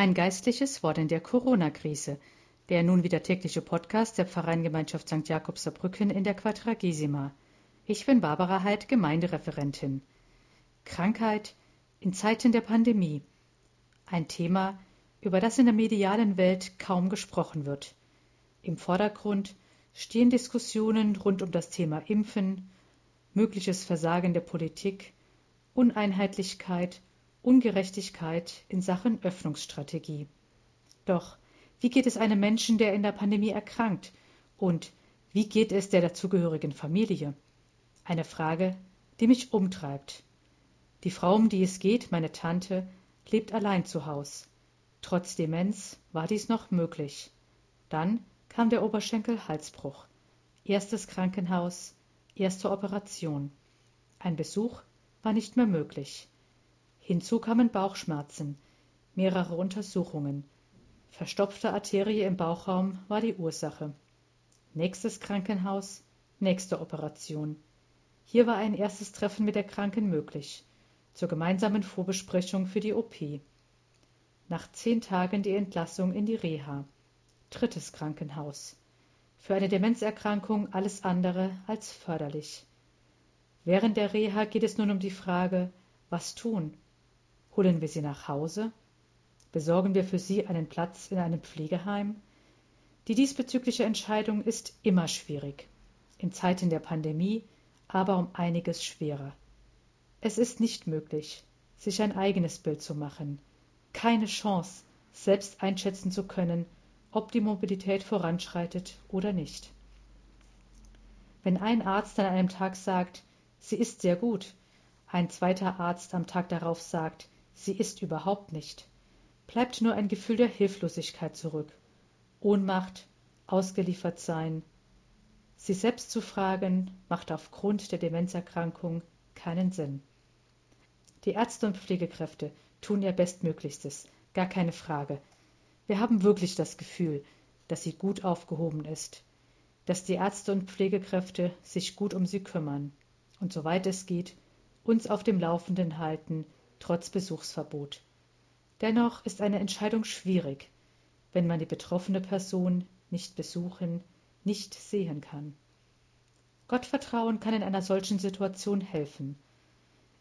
Ein geistliches Wort in der Corona-Krise. Der nun wieder tägliche Podcast der Pfarreingemeinschaft St. Jakobs Saarbrücken in der Quadragesima. Ich bin Barbara Heid, Gemeindereferentin. Krankheit in Zeiten der Pandemie. Ein Thema, über das in der medialen Welt kaum gesprochen wird. Im Vordergrund stehen Diskussionen rund um das Thema Impfen, mögliches Versagen der Politik, Uneinheitlichkeit Ungerechtigkeit in Sachen Öffnungsstrategie. Doch wie geht es einem Menschen, der in der Pandemie erkrankt? Und wie geht es der dazugehörigen Familie? Eine Frage, die mich umtreibt. Die Frau, um die es geht, meine Tante, lebt allein zu Haus. Trotz Demenz war dies noch möglich. Dann kam der Oberschenkel-Halsbruch. Erstes Krankenhaus, erste Operation. Ein Besuch war nicht mehr möglich. Hinzu kamen Bauchschmerzen, mehrere Untersuchungen. Verstopfte Arterie im Bauchraum war die Ursache. Nächstes Krankenhaus, nächste Operation. Hier war ein erstes Treffen mit der Kranken möglich, zur gemeinsamen Vorbesprechung für die OP. Nach zehn Tagen die Entlassung in die Reha. Drittes Krankenhaus. Für eine Demenzerkrankung alles andere als förderlich. Während der Reha geht es nun um die Frage, was tun? Holen wir sie nach Hause? Besorgen wir für sie einen Platz in einem Pflegeheim? Die diesbezügliche Entscheidung ist immer schwierig, in Zeiten der Pandemie aber um einiges schwerer. Es ist nicht möglich, sich ein eigenes Bild zu machen, keine Chance, selbst einschätzen zu können, ob die Mobilität voranschreitet oder nicht. Wenn ein Arzt an einem Tag sagt, sie ist sehr gut, ein zweiter Arzt am Tag darauf sagt, sie ist überhaupt nicht. Bleibt nur ein Gefühl der Hilflosigkeit zurück. Ohnmacht, ausgeliefert sein. Sie selbst zu fragen, macht aufgrund der Demenzerkrankung keinen Sinn. Die Ärzte und Pflegekräfte tun ihr Bestmöglichstes, gar keine Frage. Wir haben wirklich das Gefühl, dass sie gut aufgehoben ist, dass die Ärzte und Pflegekräfte sich gut um sie kümmern und soweit es geht, uns auf dem Laufenden halten, trotz Besuchsverbot. Dennoch ist eine Entscheidung schwierig, wenn man die betroffene Person nicht besuchen, nicht sehen kann. Gottvertrauen kann in einer solchen Situation helfen.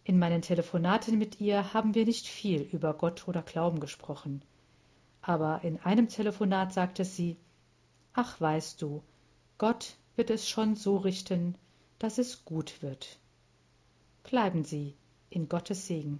In meinen Telefonaten mit ihr haben wir nicht viel über Gott oder Glauben gesprochen. Aber in einem Telefonat sagte sie, Ach weißt du, Gott wird es schon so richten, dass es gut wird. Bleiben Sie in Gottes Segen.